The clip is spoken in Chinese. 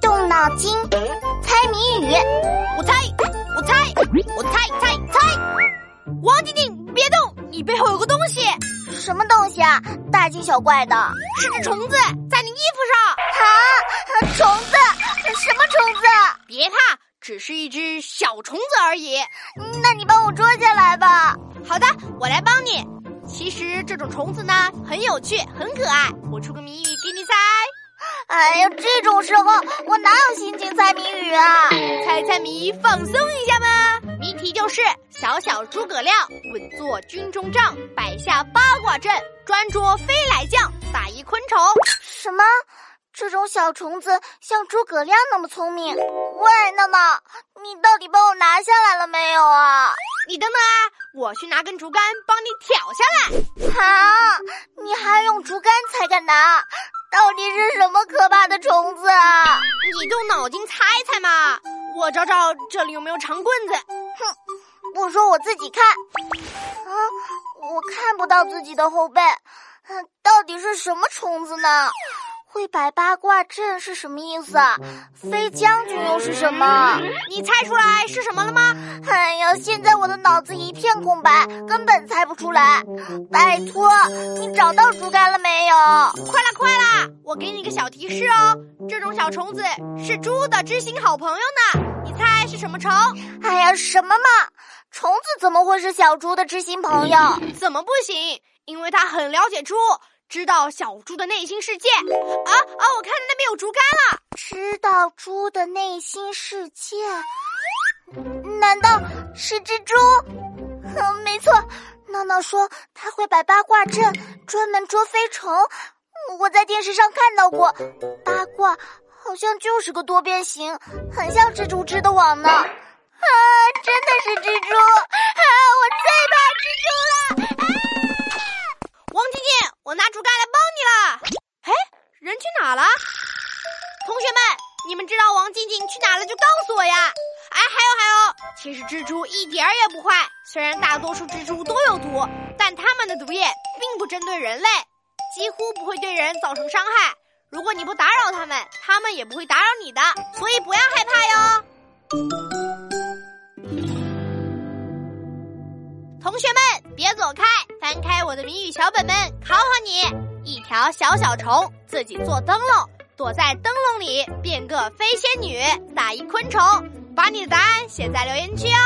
动脑筋，猜谜语。我猜，我猜，我猜猜猜。王晶晶，别动，你背后有个东西。什么东西啊？大惊小怪的。是只虫子，在你衣服上。啊，虫子？什么虫子？别怕，只是一只小虫子而已。那你帮我捉下来吧。好的，我来帮你。其实这种虫子呢，很有趣，很可爱。我出个谜语给你猜。哎呀，这种时候我哪有心情猜谜语啊？猜猜谜，放松一下嘛。谜题就是：小小诸葛亮稳坐军中帐，摆下八卦阵，专捉飞来将，打一昆虫。什么？这种小虫子像诸葛亮那么聪明？喂，闹闹，你到底帮我拿下来了没有啊？你等等啊，我去拿根竹竿帮你挑下来。啊，你还用竹竿才敢拿？到底是什么可怕的虫子啊？你动脑筋猜猜嘛！我找找这里有没有长棍子。哼，不说我自己看。啊，我看不到自己的后背。嗯，到底是什么虫子呢？会摆八卦阵是什么意思啊？飞将军又是什么？你猜出来是什么了吗？哎呀，现在我的脑子一片空白，根本猜不出来。拜托，你找到竹竿了没有？快啦快啦！我给你个小提示哦，这种小虫子是猪的知心好朋友呢。是什么虫？哎呀，什么嘛！虫子怎么会是小猪的知心朋友？怎么不行？因为它很了解猪。知道小猪的内心世界啊啊！我看到那边有竹竿了。知道猪的内心世界，难道是蜘蛛？嗯，没错。闹闹说他会摆八卦阵，专门捉飞虫。我在电视上看到过，八卦好像就是个多边形，很像蜘蛛织的网呢。啊，真的是蜘蛛！啊，我最怕蜘蛛了。我拿竹竿来帮你了。哎，人去哪了？同学们，你们知道王静静去哪了就告诉我呀。哎，还有还有，其实蜘蛛一点儿也不坏。虽然大多数蜘蛛都有毒，但它们的毒液并不针对人类，几乎不会对人造成伤害。如果你不打扰它们，它们也不会打扰你的。所以不要害怕哟。同学们，别走开。翻开我的谜语小本本，考考你：一条小小虫自己做灯笼，躲在灯笼里变个飞仙女，打一昆虫。把你的答案写在留言区哦。